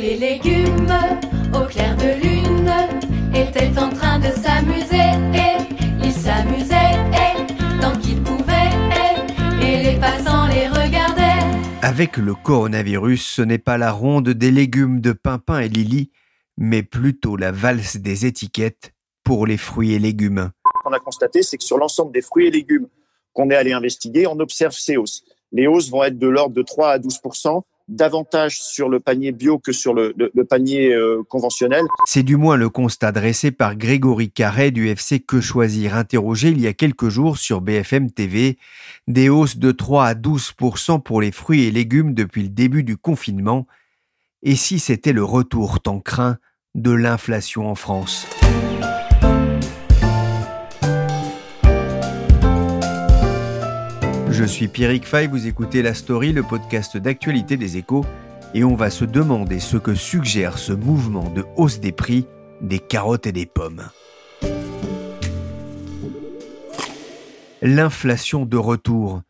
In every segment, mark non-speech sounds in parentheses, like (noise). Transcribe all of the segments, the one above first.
Les légumes au clair de lune étaient en train de s'amuser. Ils s'amusaient tant qu'ils pouvaient et les passants les regardaient. Avec le coronavirus, ce n'est pas la ronde des légumes de Pimpin et Lily, mais plutôt la valse des étiquettes pour les fruits et légumes. Ce qu'on a constaté, c'est que sur l'ensemble des fruits et légumes qu'on est allé investiguer, on observe ces hausses. Les hausses vont être de l'ordre de 3 à 12 davantage sur le panier bio que sur le, panier euh, conventionnel. C'est du moins le constat dressé par Grégory Carré du FC Que Choisir, interrogé il y a quelques jours sur BFM TV. Des hausses de 3 à 12% pour les fruits et légumes depuis le début du confinement. Et si c'était le retour tant craint de l'inflation en France? Je suis Pierrick Fay, vous écoutez La Story, le podcast d'actualité des échos, et on va se demander ce que suggère ce mouvement de hausse des prix des carottes et des pommes. L'inflation de retour,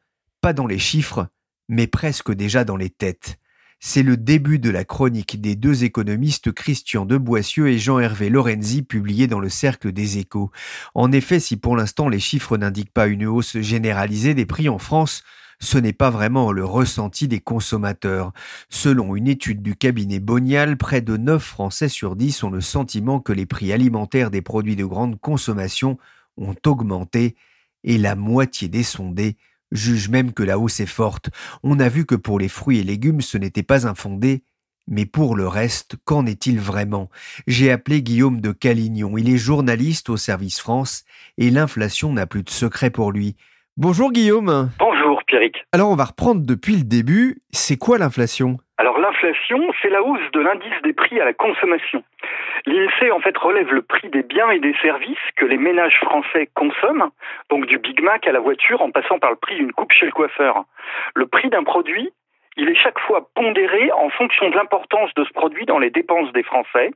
pas dans les chiffres, mais presque déjà dans les têtes. C'est le début de la chronique des deux économistes Christian de Boissieu et Jean-Hervé Lorenzi publiée dans le Cercle des Échos. En effet, si pour l'instant les chiffres n'indiquent pas une hausse généralisée des prix en France, ce n'est pas vraiment le ressenti des consommateurs. Selon une étude du cabinet Bonial, près de 9 Français sur 10 ont le sentiment que les prix alimentaires des produits de grande consommation ont augmenté et la moitié des sondés jugent même que la hausse est forte. On a vu que pour les fruits et légumes ce n'était pas infondé, mais pour le reste, qu'en est-il vraiment? J'ai appelé Guillaume de Calignon, il est journaliste au service France et l'inflation n'a plus de secret pour lui. Bonjour Guillaume Bonjour Pierrick. Alors on va reprendre depuis le début, c'est quoi l'inflation? Alors l'inflation, c'est la hausse de l'indice des prix à la consommation. L'INSEE en fait relève le prix des biens et des services que les ménages français consomment, donc du Big Mac à la voiture en passant par le prix d'une coupe chez le coiffeur. Le prix d'un produit, il est chaque fois pondéré en fonction de l'importance de ce produit dans les dépenses des Français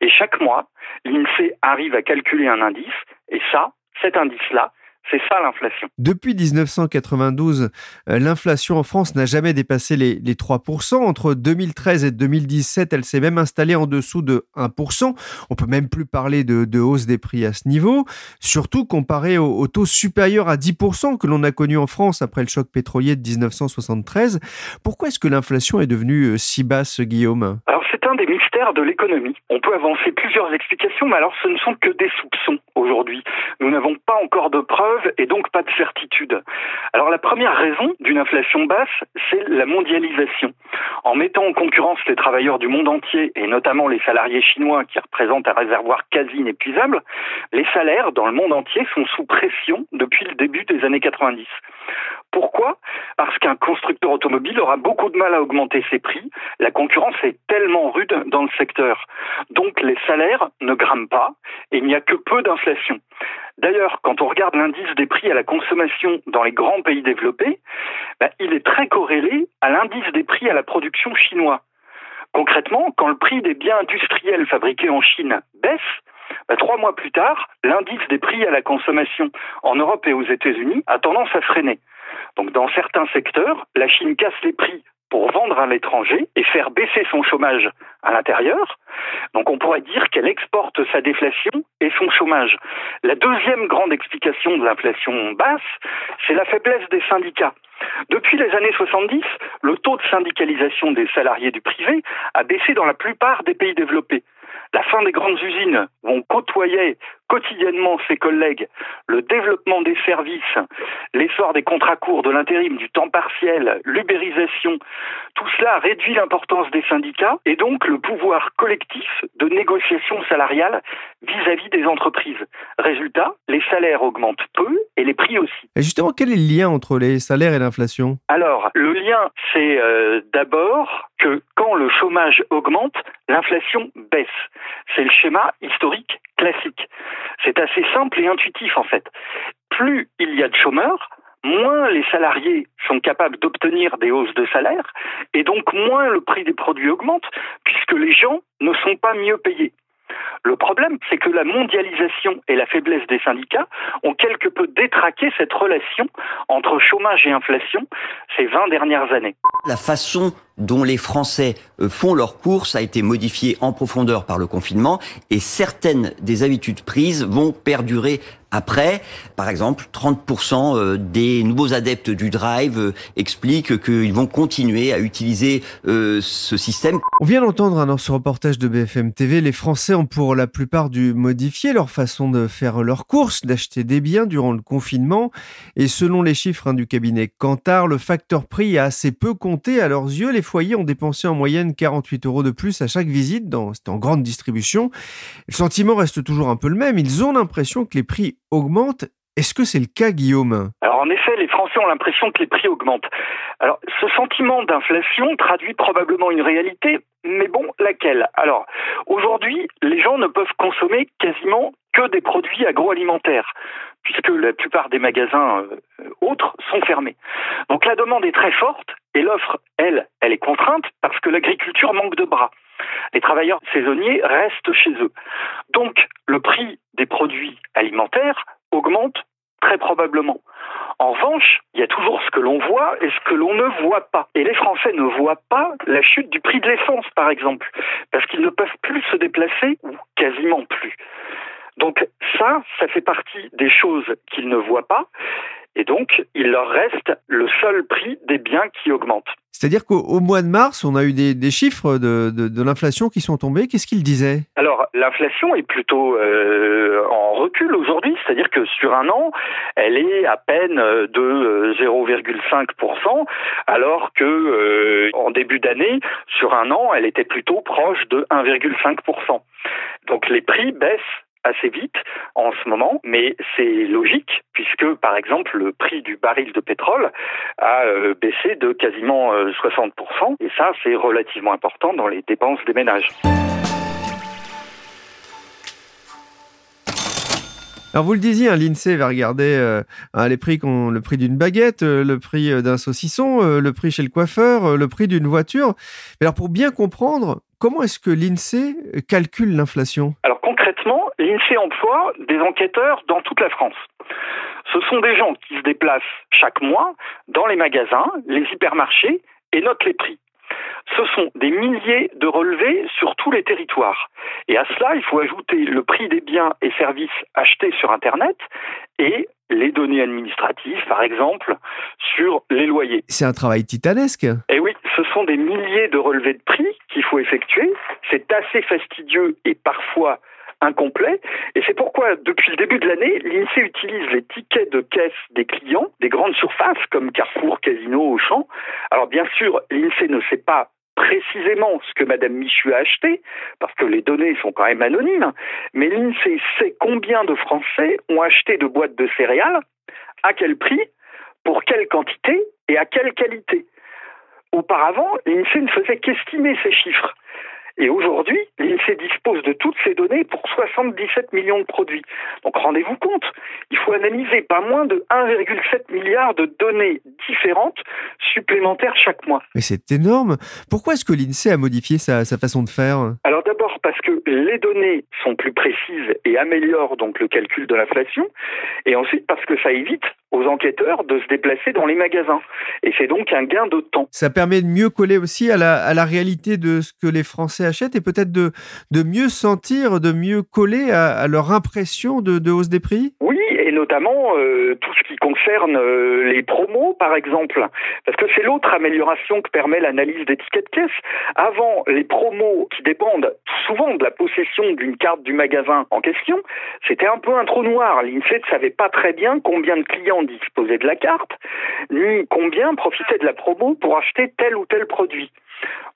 et chaque mois, l'INSEE arrive à calculer un indice et ça, cet indice-là, c'est ça l'inflation. Depuis 1992, euh, l'inflation en France n'a jamais dépassé les, les 3%. Entre 2013 et 2017, elle s'est même installée en dessous de 1%. On peut même plus parler de, de hausse des prix à ce niveau, surtout comparé au, au taux supérieur à 10% que l'on a connu en France après le choc pétrolier de 1973. Pourquoi est-ce que l'inflation est devenue euh, si basse, Guillaume? Alors c'est un des mystères de l'économie. On peut avancer plusieurs explications, mais alors ce ne sont que des soupçons aujourd'hui. Nous n'avons pas encore de preuves et donc pas de certitude. Alors la première raison d'une inflation basse, c'est la mondialisation. En mettant en concurrence les travailleurs du monde entier et notamment les salariés chinois qui représentent un réservoir quasi inépuisable, les salaires dans le monde entier sont sous pression depuis le début des années 90. Pourquoi? Parce qu'un constructeur automobile aura beaucoup de mal à augmenter ses prix. La concurrence est tellement rude dans le secteur. Donc les salaires ne grimpent pas et il n'y a que peu d'inflation. D'ailleurs, quand on regarde l'indice des prix à la consommation dans les grands pays développés, bah, il est très corrélé à l'indice des prix à la production chinois. Concrètement, quand le prix des biens industriels fabriqués en Chine baisse, bah, trois mois plus tard, l'indice des prix à la consommation en Europe et aux États-Unis a tendance à freiner. Donc dans certains secteurs, la Chine casse les prix pour vendre à l'étranger et faire baisser son chômage à l'intérieur. Donc on pourrait dire qu'elle exporte sa déflation et son chômage. La deuxième grande explication de l'inflation basse, c'est la faiblesse des syndicats. Depuis les années 70, le taux de syndicalisation des salariés du privé a baissé dans la plupart des pays développés. La fin des grandes usines où on côtoyait quotidiennement ses collègues le développement des services, l'essor des contrats courts, de l'intérim, du temps partiel, l'ubérisation, tout cela réduit l'importance des syndicats et donc le pouvoir collectif de négociation salariale vis-à-vis des entreprises. Résultat, les salaires augmentent peu et les prix aussi. Et justement, quel est le lien entre les salaires et l'inflation? Alors, le lien, c'est euh, d'abord que quand le chômage augmente, l'inflation baisse. C'est le schéma historique classique. C'est assez simple et intuitif en fait. Plus il y a de chômeurs, moins les salariés sont capables d'obtenir des hausses de salaire, et donc moins le prix des produits augmente, puisque les gens ne sont pas mieux payés. Le problème, c'est que la mondialisation et la faiblesse des syndicats ont quelque peu détraqué cette relation entre chômage et inflation ces 20 dernières années. La façon dont les Français euh, font leurs courses a été modifiée en profondeur par le confinement et certaines des habitudes prises vont perdurer après. Par exemple, 30% euh, des nouveaux adeptes du drive euh, expliquent qu'ils vont continuer à utiliser ce système. On vient d'entendre dans ce reportage de BFM TV, les Français ont pour la plupart dû modifier leur façon de faire leurs courses, d'acheter des biens durant le confinement. Et selon les chiffres hein, du cabinet Kantar, le facteur prix a assez peu compté à leurs yeux. Les foyers ont dépensé en moyenne 48 euros de plus à chaque visite, dans, en grande distribution. Le sentiment reste toujours un peu le même, ils ont l'impression que les prix augmentent. Est-ce que c'est le cas, Guillaume? Alors en effet, les Français ont l'impression que les prix augmentent. Alors ce sentiment d'inflation traduit probablement une réalité, mais bon, laquelle? Alors aujourd'hui, les gens ne peuvent consommer quasiment que des produits agroalimentaires puisque la plupart des magasins euh, autres sont fermés. Donc la demande est très forte et l'offre, elle, elle est contrainte parce que l'agriculture manque de bras. Les travailleurs saisonniers restent chez eux. Donc le prix des produits alimentaires augmente très probablement. En revanche, il y a toujours ce que l'on voit et ce que l'on ne voit pas. Et les Français ne voient pas la chute du prix de l'essence, par exemple, parce qu'ils ne peuvent plus se déplacer, ou quasiment plus. Donc ça, ça fait partie des choses qu'ils ne voient pas. Et donc, il leur reste le seul prix des biens qui augmentent. C'est-à-dire qu'au mois de mars, on a eu des, chiffres de, de, l'inflation qui sont tombés. Qu'est-ce qu'ils disaient? Alors, l'inflation est plutôt euh, en recul aujourd'hui, c'est-à-dire que sur un an, elle est à peine de 0,5%, alors que euh, en début d'année, sur un an, elle était plutôt proche de 1,5%. Donc les prix baissent assez vite en ce moment, mais c'est logique puisque, par exemple, le prix du baril de pétrole a euh, baissé de quasiment 60%, euh, et ça, c'est relativement important dans les dépenses des ménages. Alors vous le disiez, hein, l'INSEE va regarder euh, hein, les prix le prix d'une baguette, le prix d'un saucisson, le prix chez le coiffeur, le prix d'une voiture. Mais alors pour bien comprendre, comment est-ce que l'INSEE calcule l'inflation? Alors concrètement, l'INSEE emploie des enquêteurs dans toute la France. Ce sont des gens qui se déplacent chaque mois dans les magasins, les hypermarchés et notent les prix. Ce sont des milliers de relevés sur tous les territoires. Et à cela, il faut ajouter le prix des biens et services achetés sur Internet et les données administratives, par exemple, sur les loyers. C'est un travail titanesque. Eh oui, ce sont des milliers de relevés de prix qu'il faut effectuer. C'est assez fastidieux et parfois incomplet. Et c'est pourquoi, depuis le début de l'année, l'INSEE utilise les tickets de caisse des clients, des grandes surfaces comme Carrefour, Casino, Auchan. Alors bien sûr, l'INSEE ne sait pas précisément ce que Madame Michu a acheté, parce que les données sont quand même anonymes, mais l'INSEE sait combien de Français ont acheté de boîtes de céréales, à quel prix, pour quelle quantité et à quelle qualité. Auparavant, l'INSEE ne faisait qu'estimer ces chiffres. Et aujourd'hui, l'INSEE dispose de toutes ces données pour 77 millions de produits. Donc rendez-vous compte, il faut analyser pas moins de 1,7 milliard de données différentes supplémentaires chaque mois. Mais c'est énorme. Pourquoi est-ce que l'INSEE a modifié sa, sa façon de faire? Alors d'abord parce que les données sont plus précises et améliorent donc le calcul de l'inflation. Et ensuite parce que ça évite aux enquêteurs de se déplacer dans les magasins. Et c'est donc un gain de temps. Ça permet de mieux coller aussi à la, à la réalité de ce que les Français achètent et peut-être de, de mieux sentir, de mieux coller à, leur impression de, hausse des prix? Notamment euh, tout ce qui concerne euh, les promos, par exemple, parce que c'est l'autre amélioration que permet l'analyse des tickets de caisse. Avant, les promos qui dépendent souvent de la possession d'une carte du magasin en question, c'était un peu un trou noir. L'INSEE ne savait pas très bien combien de clients disposaient de la carte, ni combien profitaient de la promo pour acheter tel ou tel produit.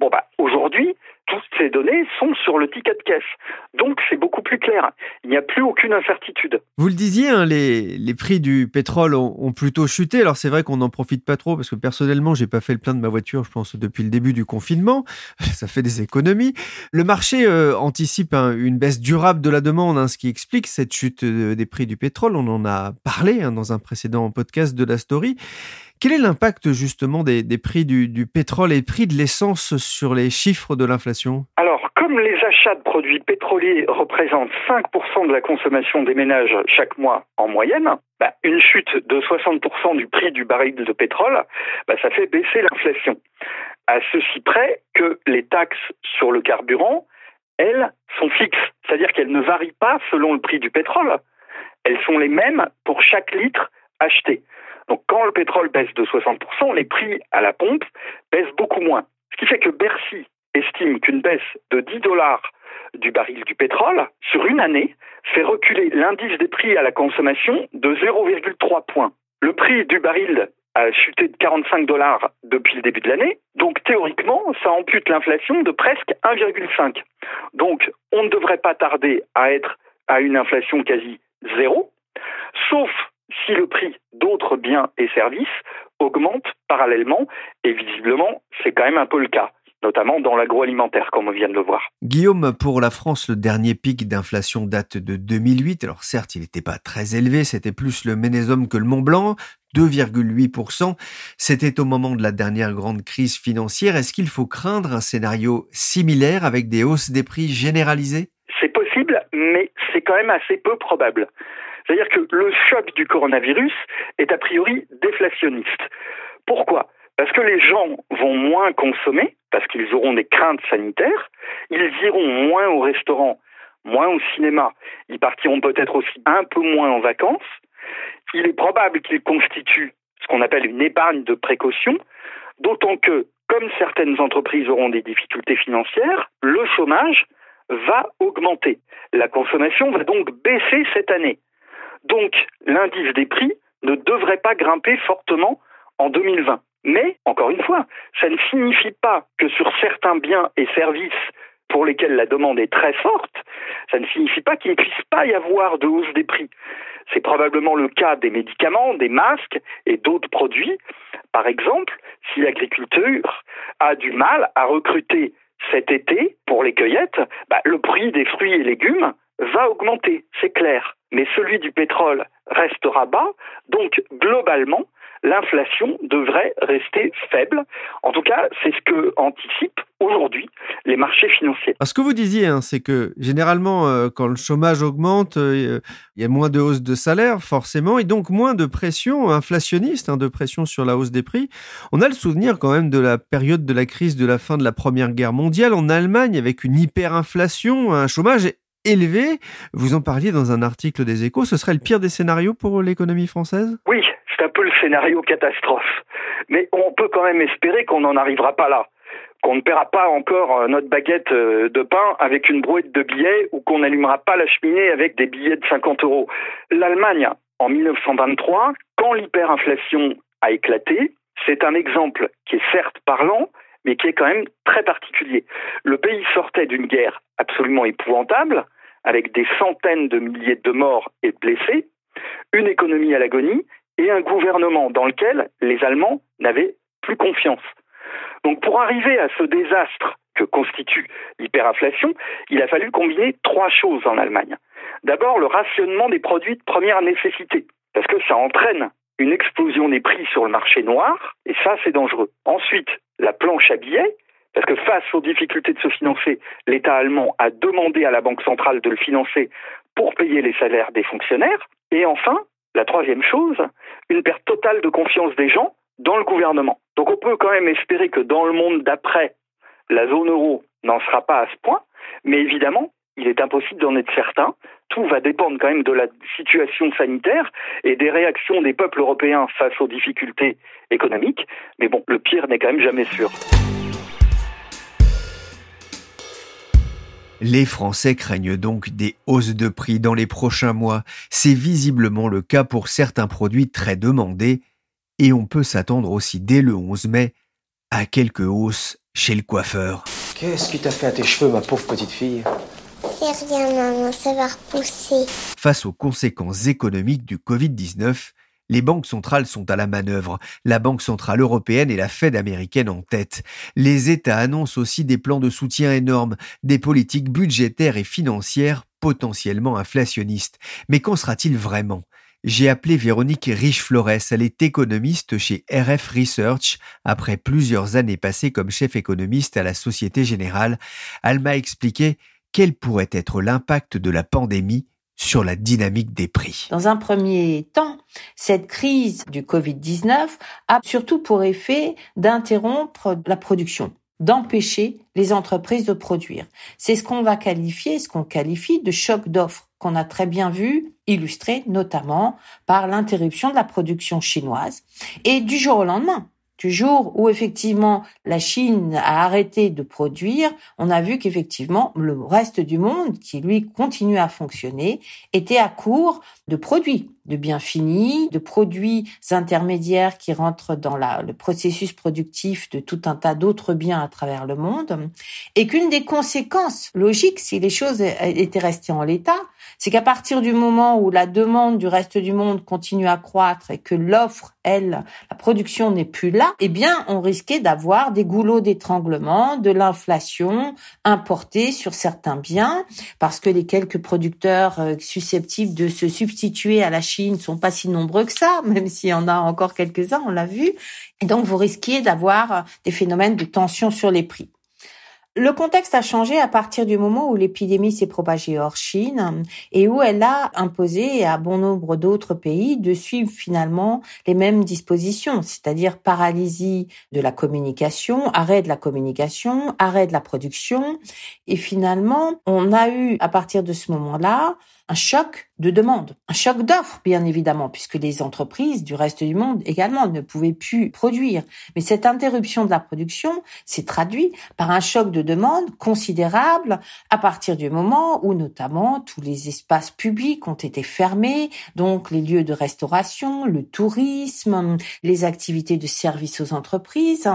Bon bah aujourd'hui, toutes ces données sont sur le ticket de caisse. Donc c'est beaucoup plus clair. Il n'y a plus aucune incertitude. Vous le disiez, hein, les, les, prix du pétrole ont, plutôt chuté. Alors c'est vrai qu'on n'en profite pas trop parce que personnellement, j'ai pas fait le plein de ma voiture, je pense, depuis le début du confinement. (laughs) Ça fait des économies. Le marché euh, anticipe hein, une baisse durable de la demande, hein, ce qui explique cette chute euh, des prix du pétrole. On en a parlé dans un précédent podcast de la story. Quel est l'impact justement des, prix du, pétrole et prix de l'essence sur les chiffres de l'inflation? Alors, comme les achats de produits pétroliers représentent 5% de la consommation des ménages chaque mois en moyenne, bah, une chute de 60% du prix du baril de pétrole, bah, ça fait baisser l'inflation. À ceci près que les taxes sur le carburant, elles, sont fixes, c'est-à-dire qu'elles ne varient pas selon le prix du pétrole. Elles sont les mêmes pour chaque litre acheté. Donc quand le pétrole baisse de 60%, les prix à la pompe baissent beaucoup moins. Ce qui fait que Bercy estime qu'une baisse de 10 dollars du baril du pétrole sur une année fait reculer l'indice des prix à la consommation de 0,3 points. Le prix du baril a chuté de 45 dollars depuis le début de l'année, donc théoriquement, ça ampute l'inflation de presque 1,5. Donc on ne devrait pas tarder à être à une inflation quasi zéro, sauf si le prix d'autres biens et services augmente parallèlement, et visiblement, c'est quand même un peu le cas notamment dans l'agroalimentaire, comme on vient de le voir. Guillaume, pour la France, le dernier pic d'inflation date de 2008. Alors certes, il n'était pas très élevé, c'était plus le Ménésum que le Mont Blanc, 2,8%. C'était au moment de la dernière grande crise financière. Est-ce qu'il faut craindre un scénario similaire avec des hausses des prix généralisées? C'est possible, mais c'est quand même assez peu probable. C'est-à-dire que le choc du coronavirus est a priori déflationniste. Pourquoi? Parce que les gens vont moins consommer, parce qu'ils auront des craintes sanitaires, ils iront moins au restaurant, moins au cinéma, ils partiront peut-être aussi un peu moins en vacances. Il est probable qu'ils constituent ce qu'on appelle une épargne de précaution, d'autant que, comme certaines entreprises auront des difficultés financières, le chômage va augmenter. La consommation va donc baisser cette année. Donc, l'indice des prix ne devrait pas grimper fortement en 2020. Mais, encore une fois, ça ne signifie pas que sur certains biens et services pour lesquels la demande est très forte, ça ne signifie pas qu'il ne puisse pas y avoir de hausse des prix. C'est probablement le cas des médicaments, des masques et d'autres produits. Par exemple, si l'agriculture a du mal à recruter cet été pour les cueillettes, bah, le prix des fruits et légumes va augmenter, c'est clair. Mais celui du pétrole restera bas, donc globalement, l'inflation devrait rester faible. En tout cas, c'est ce que anticipent aujourd'hui les marchés financiers. ce que vous disiez, hein, c'est que généralement, euh, quand le chômage augmente, euh, il y a moins de hausse de salaire, forcément, et donc moins de pression inflationniste, hein, de pression sur la hausse des prix. On a le souvenir quand même de la période de la crise de la fin de la Première Guerre mondiale en Allemagne, avec une hyperinflation, un chômage élevé. Vous en parliez dans un article des Échos. Ce serait le pire des scénarios pour l'économie française? Oui, c'est un peu le scénario catastrophe. Mais on peut quand même espérer qu'on n'en arrivera pas là qu'on ne paiera pas encore euh, notre baguette euh, de pain avec une brouette de billets ou qu'on n'allumera pas la cheminée avec des billets de 50 euros. L'Allemagne, en 1923, quand l'hyperinflation a éclaté, c'est un exemple qui est certes parlant, mais qui est quand même très particulier. Le pays sortait d'une guerre absolument épouvantable, avec des centaines de milliers de morts et de blessés, une économie à l'agonie et un gouvernement dans lequel les Allemands n'avaient plus confiance. Donc pour arriver à ce désastre que constitue l'hyperinflation, il a fallu combiner trois choses en Allemagne. D'abord, le rationnement des produits de première nécessité, parce que ça entraîne une explosion des prix sur le marché noir, et ça c'est dangereux. Ensuite, la planche à billets, parce que face aux difficultés de se financer, l'État allemand a demandé à la Banque centrale de le financer pour payer les salaires des fonctionnaires. Et enfin, la troisième chose, une perte totale de confiance des gens dans le gouvernement. Donc on peut quand même espérer que dans le monde d'après, la zone euro n'en sera pas à ce point, mais évidemment, il est impossible d'en être certain tout va dépendre quand même de la situation sanitaire et des réactions des peuples européens face aux difficultés économiques. Mais bon, le pire n'est quand même jamais sûr. Les Français craignent donc des hausses de prix dans les prochains mois. C'est visiblement le cas pour certains produits très demandés et on peut s'attendre aussi dès le 11 mai à quelques hausses chez le coiffeur. Qu'est-ce qui t'a fait à tes cheveux, ma pauvre petite fille? Rien, ça va repousser. Face aux conséquences économiques du Covid-19, les banques centrales sont à la manœuvre, la Banque centrale européenne et la Fed américaine en tête. Les États annoncent aussi des plans de soutien énormes, des politiques budgétaires et financières potentiellement inflationnistes. Mais qu'en sera-t-il vraiment? J'ai appelé Véronique Riche-Flores, elle est économiste chez RF Research. Après plusieurs années passées comme chef économiste à la Société Générale, elle m'a expliqué quel pourrait être l'impact de la pandémie sur la dynamique des prix? Dans un premier temps, cette crise du Covid-19 a surtout pour effet d'interrompre la production d'empêcher les entreprises de produire. C'est ce qu'on va qualifier, ce qu'on qualifie de choc d'offres, qu'on a très bien vu illustré notamment par l'interruption de la production chinoise et du jour au lendemain du jour où effectivement la Chine a arrêté de produire, on a vu qu'effectivement le reste du monde, qui lui continue à fonctionner, était à court de produits, de biens finis, de produits intermédiaires qui rentrent dans le processus productif de tout un tas d'autres biens à travers le monde, et qu'une des conséquences logiques, si les choses étaient restées en l'état, c'est qu'à partir du moment où la demande du reste du monde continue à croître et que l'offre, elle, la production n'est plus là, eh bien, on risquait d'avoir des goulots d'étranglement, de l'inflation importée sur certains biens, parce que les quelques producteurs euh, susceptibles de se substituer à la Chine ne sont pas si nombreux que ça, (laughs) même s'il y en a encore quelques-uns, on l'a vu. Et donc, vous risquiez d'avoir des phénomènes de tension sur les prix. Le contexte a changé à partir du moment où l'épidémie s'est propagée hors Chine et où elle a imposé à bon nombre d'autres pays de suivre finalement les mêmes dispositions, c'est-à-dire paralysie de la communication, arrêt de la communication, arrêt de la production. Et finalement, on a eu à partir de ce moment-là un choc de demande, un choc d'offres, bien évidemment, puisque les entreprises du reste du monde également ne pouvaient plus produire. Mais cette interruption de la production s'est traduite par un choc de demande considérable à partir du moment où notamment tous les espaces publics ont été fermés, donc les lieux de restauration, le tourisme, les activités de service aux entreprises.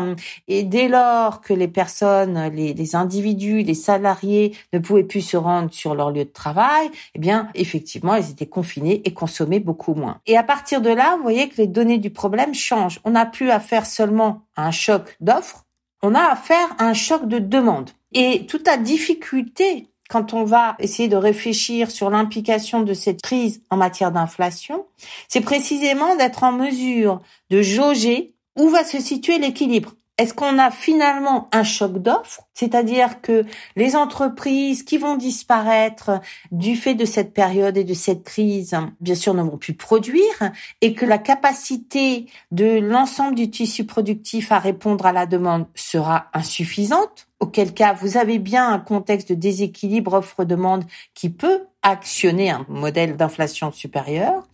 Et dès lors que les personnes, les, les individus, les salariés ne pouvaient plus se rendre sur leur lieu de travail, eh bien, effectivement, elles étaient confinées et consommaient beaucoup moins. Et à partir de là, vous voyez que les données du problème changent. On n'a plus affaire seulement à un choc d'offres, on a affaire à un choc de demande. Et toute la difficulté quand on va essayer de réfléchir sur l'implication de cette crise en matière d'inflation, c'est précisément d'être en mesure de jauger où va se situer l'équilibre. Est-ce qu'on a finalement un choc d'offres, c'est-à-dire que les entreprises qui vont disparaître du fait de cette période et de cette crise, bien sûr, ne vont plus produire et que la capacité de l'ensemble du tissu productif à répondre à la demande sera insuffisante, auquel cas vous avez bien un contexte de déséquilibre offre-demande qui peut actionner un modèle d'inflation supérieur,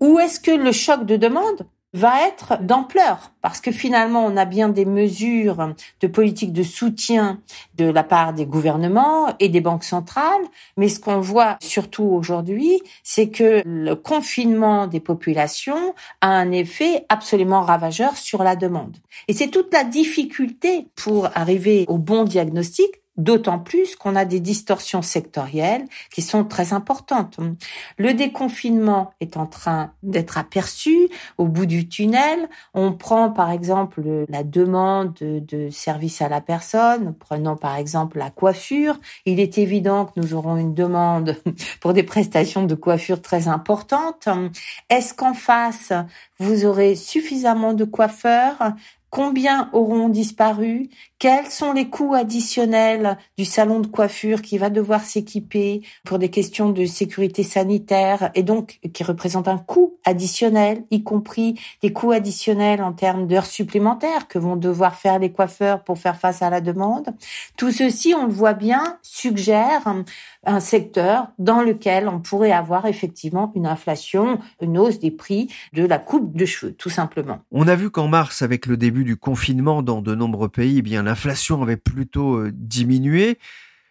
ou est-ce que le choc de demande va être d'ampleur parce que finalement on a bien des mesures de politique de soutien de la part des gouvernements et des banques centrales, mais ce qu'on voit surtout aujourd'hui, c'est que le confinement des populations a un effet absolument ravageur sur la demande. Et c'est toute la difficulté pour arriver au bon diagnostic D'autant plus qu'on a des distorsions sectorielles qui sont très importantes. Le déconfinement est en train d'être aperçu au bout du tunnel. On prend par exemple la demande de, services à la personne. Prenons par exemple la coiffure. Il est évident que nous aurons une demande (laughs) pour des prestations de coiffure très importantes. Est-ce qu'en face, vous aurez suffisamment de coiffeurs Combien auront disparu? Quels sont les coûts additionnels du salon de coiffure qui va devoir s'équiper pour des questions de sécurité sanitaire et donc qui représente un coût additionnel, y compris des coûts additionnels en termes d'heures supplémentaires que vont devoir faire les coiffeurs pour faire face à la demande? Tout ceci, on le voit bien, suggère un secteur dans lequel on pourrait avoir effectivement une inflation, une hausse des prix de la coupe de cheveux, tout simplement. On a vu qu'en mars, avec le début du confinement dans de nombreux pays, eh bien l'inflation avait plutôt euh, diminué.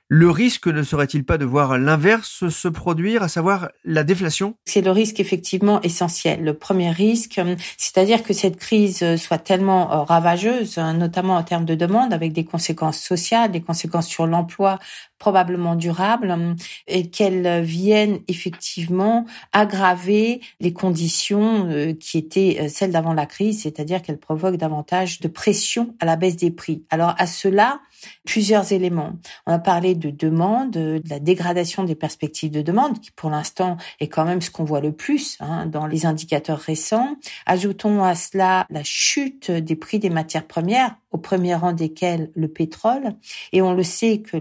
Le risque ne serait-il pas de voir l'inverse se produire, à savoir la déflation? C'est le risque effectivement essentiel. Le premier risque, c'est-à-dire que cette crise soit tellement euh, ravageuse, notamment en termes de demande, avec des conséquences sociales, des conséquences sur l'emploi probablement durables, et qu'elle vienne effectivement aggraver les conditions euh, qui étaient euh, celles d'avant la crise, c'est-à-dire qu'elle provoque davantage de pression à la baisse des prix. Alors à cela, plusieurs éléments. On a parlé de demande, de la dégradation des perspectives de demande, qui pour l'instant est quand même ce qu'on voit le plus hein, dans les indicateurs récents. Ajoutons à cela la chute des prix des matières premières, au premier rang desquels le pétrole. Et on le sait que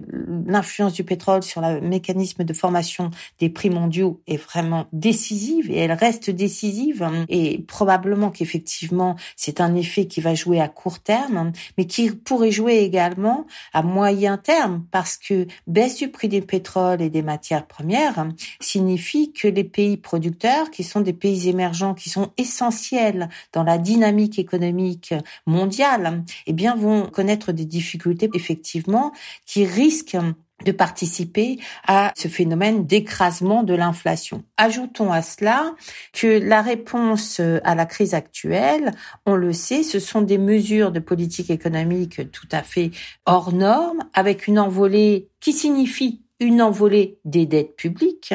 l'influence du pétrole sur le mécanisme de formation des prix mondiaux est vraiment décisive et elle reste décisive. Et probablement qu'effectivement, c'est un effet qui va jouer à court terme, mais qui pourrait jouer également à moyen terme parce que baisse du prix du pétrole et des matières premières signifie que les pays producteurs, qui sont des pays émergents, qui sont essentiels dans la dynamique économique mondiale, eh bien, vont connaître des difficultés, effectivement, qui risquent de participer à ce phénomène d'écrasement de l'inflation. Ajoutons à cela que la réponse à la crise actuelle, on le sait, ce sont des mesures de politique économique tout à fait hors normes, avec une envolée qui signifie une envolée des dettes publiques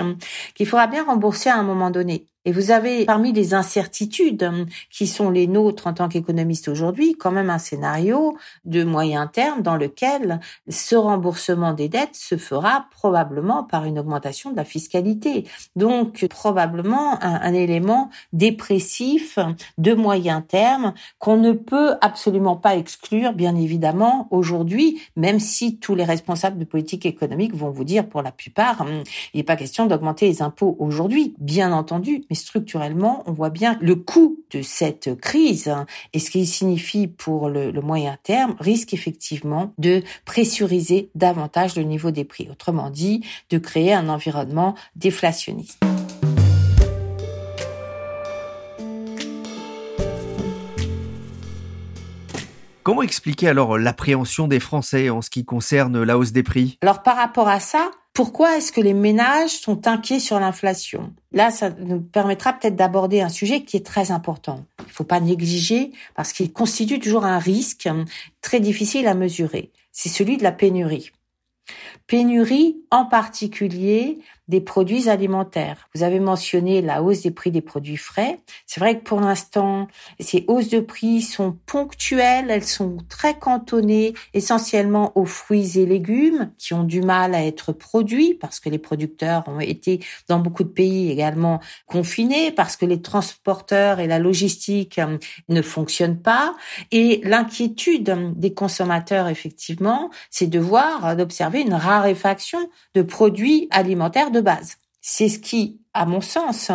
qu'il faudra bien rembourser à un moment donné. Et vous avez parmi les incertitudes hein, qui sont les nôtres en tant qu'économistes aujourd'hui, quand même un scénario de moyen terme dans lequel ce remboursement des dettes se fera probablement par une augmentation de la fiscalité. Donc probablement un, un élément dépressif de moyen terme qu'on ne peut absolument pas exclure, bien évidemment, aujourd'hui, même si tous les responsables de politique économique vont vous dire pour la plupart, hum, il n'est pas question d'augmenter les impôts aujourd'hui, bien entendu, mais structurellement, on voit bien le coût de cette crise hein, et ce qu'il signifie pour le, le, moyen terme risque effectivement de pressuriser davantage le niveau des prix. Autrement dit, de créer un environnement déflationniste. Comment expliquer alors l'appréhension des Français en ce qui concerne la hausse des prix? Alors par rapport à ça, pourquoi est-ce que les ménages sont inquiets sur l'inflation? Là, ça nous permettra peut-être d'aborder un sujet qui est très important. Il ne faut pas négliger parce qu'il constitue toujours un risque très difficile à mesurer. C'est celui de la pénurie. Pénurie en particulier des produits alimentaires. Vous avez mentionné la hausse des prix des produits frais. C'est vrai que pour l'instant, ces hausses de prix sont ponctuelles, elles sont très cantonnées essentiellement aux fruits et légumes qui ont du mal à être produits parce que les producteurs ont été dans beaucoup de pays également confinés, parce que les transporteurs et la logistique euh, ne fonctionnent pas. Et l'inquiétude des consommateurs, effectivement, c'est de voir, d'observer une raréfaction de produits alimentaires base. C'est ce qui, à mon sens,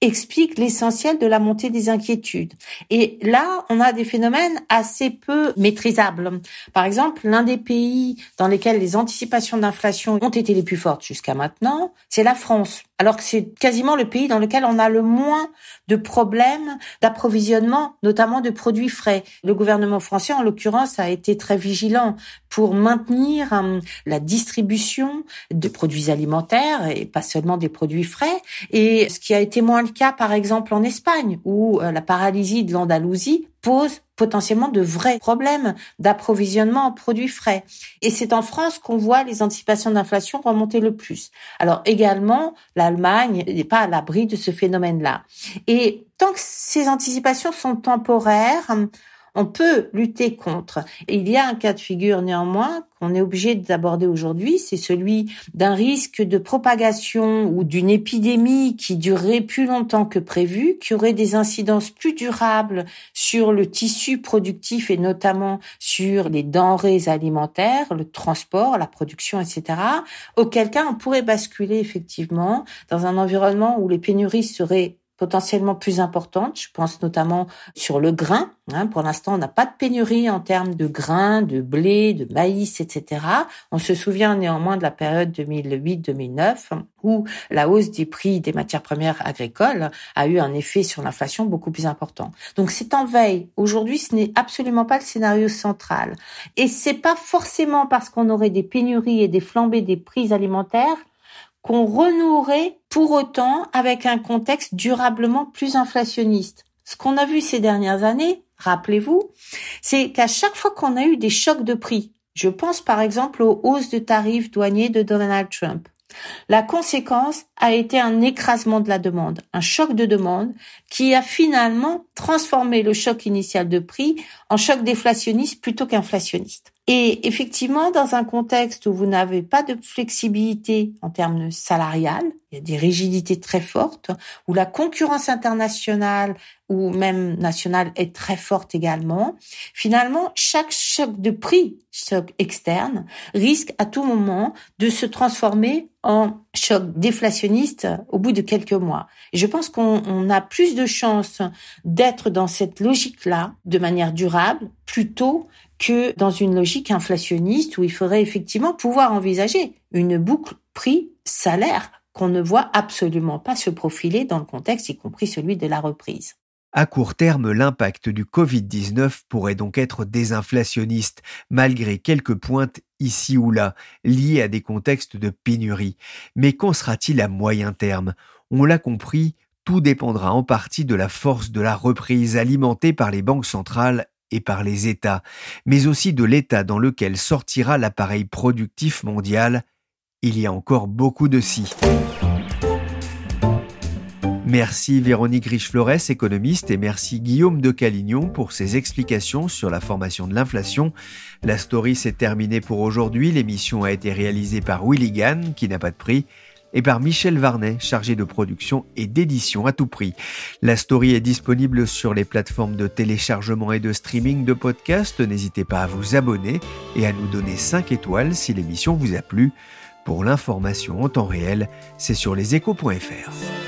explique l'essentiel de la montée des inquiétudes. Et là, on a des phénomènes assez peu maîtrisables. Par exemple, l'un des pays dans lesquels les anticipations d'inflation ont été les plus fortes jusqu'à maintenant, c'est la France alors que c'est quasiment le pays dans lequel on a le moins de problèmes d'approvisionnement, notamment de produits frais. Le gouvernement français, en l'occurrence, a été très vigilant pour maintenir euh, la distribution de produits alimentaires et pas seulement des produits frais. Et ce qui a été moins le cas, par exemple, en Espagne, où euh, la paralysie de l'Andalousie pose potentiellement de vrais problèmes d'approvisionnement en produits frais. Et c'est en France qu'on voit les anticipations d'inflation remonter le plus. Alors également, l'Allemagne n'est pas à l'abri de ce phénomène-là. Et tant que ces anticipations sont temporaires, on peut lutter contre. Et il y a un cas de figure néanmoins qu'on est obligé d'aborder aujourd'hui, c'est celui d'un risque de propagation ou d'une épidémie qui durerait plus longtemps que prévu, qui aurait des incidences plus durables sur le tissu productif et notamment sur les denrées alimentaires, le transport, la production, etc. Auquel cas on pourrait basculer effectivement dans un environnement où les pénuries seraient potentiellement plus importantes. Je pense notamment sur le grain. Hein. Pour l'instant, on n'a pas de pénurie en termes de grains, de blé, de maïs, etc. On se souvient néanmoins de la période 2008-2009 où la hausse des prix des matières premières agricoles a eu un effet sur l'inflation beaucoup plus important. Donc c'est en veille. Aujourd'hui, ce n'est absolument pas le scénario central. Et c'est pas forcément parce qu'on aurait des pénuries et des flambées des prix alimentaires qu'on renouerait pour autant avec un contexte durablement plus inflationniste. Ce qu'on a vu ces dernières années, rappelez-vous, c'est qu'à chaque fois qu'on a eu des chocs de prix, je pense par exemple aux hausses de tarifs douaniers de Donald Trump, la conséquence a été un écrasement de la demande, un choc de demande qui a finalement transformé le choc initial de prix en choc déflationniste plutôt qu'inflationniste. Et effectivement, dans un contexte où vous n'avez pas de flexibilité en termes salariales, il y a des rigidités très fortes, où la concurrence internationale ou même nationale est très forte également, finalement, chaque choc de prix, choc externe, risque à tout moment de se transformer en choc déflationniste au bout de quelques mois. Et je pense qu'on a plus de chances d'être dans cette logique-là de manière durable plutôt que dans une logique inflationniste où il faudrait effectivement pouvoir envisager une boucle prix-salaire qu'on ne voit absolument pas se profiler dans le contexte, y compris celui de la reprise. À court terme, l'impact du Covid-19 pourrait donc être désinflationniste, malgré quelques pointes ici ou là, liées à des contextes de pénurie. Mais qu'en sera-t-il à moyen terme? On l'a compris, tout dépendra en partie de la force de la reprise alimentée par les banques centrales et par les États, mais aussi de l'état dans lequel sortira l'appareil productif mondial. Il y a encore beaucoup de si. Merci Véronique Riche-Flores, économiste, et merci Guillaume de Calignon pour ses explications sur la formation de l'inflation. La story s'est terminée pour aujourd'hui. L'émission a été réalisée par Willy Gann, qui n'a pas de prix et par Michel Varnet, chargé de production et d'édition à tout prix. La story est disponible sur les plateformes de téléchargement et de streaming de podcasts. N'hésitez pas à vous abonner et à nous donner 5 étoiles si l'émission vous a plu. Pour l'information en temps réel, c'est sur leséchos.fr.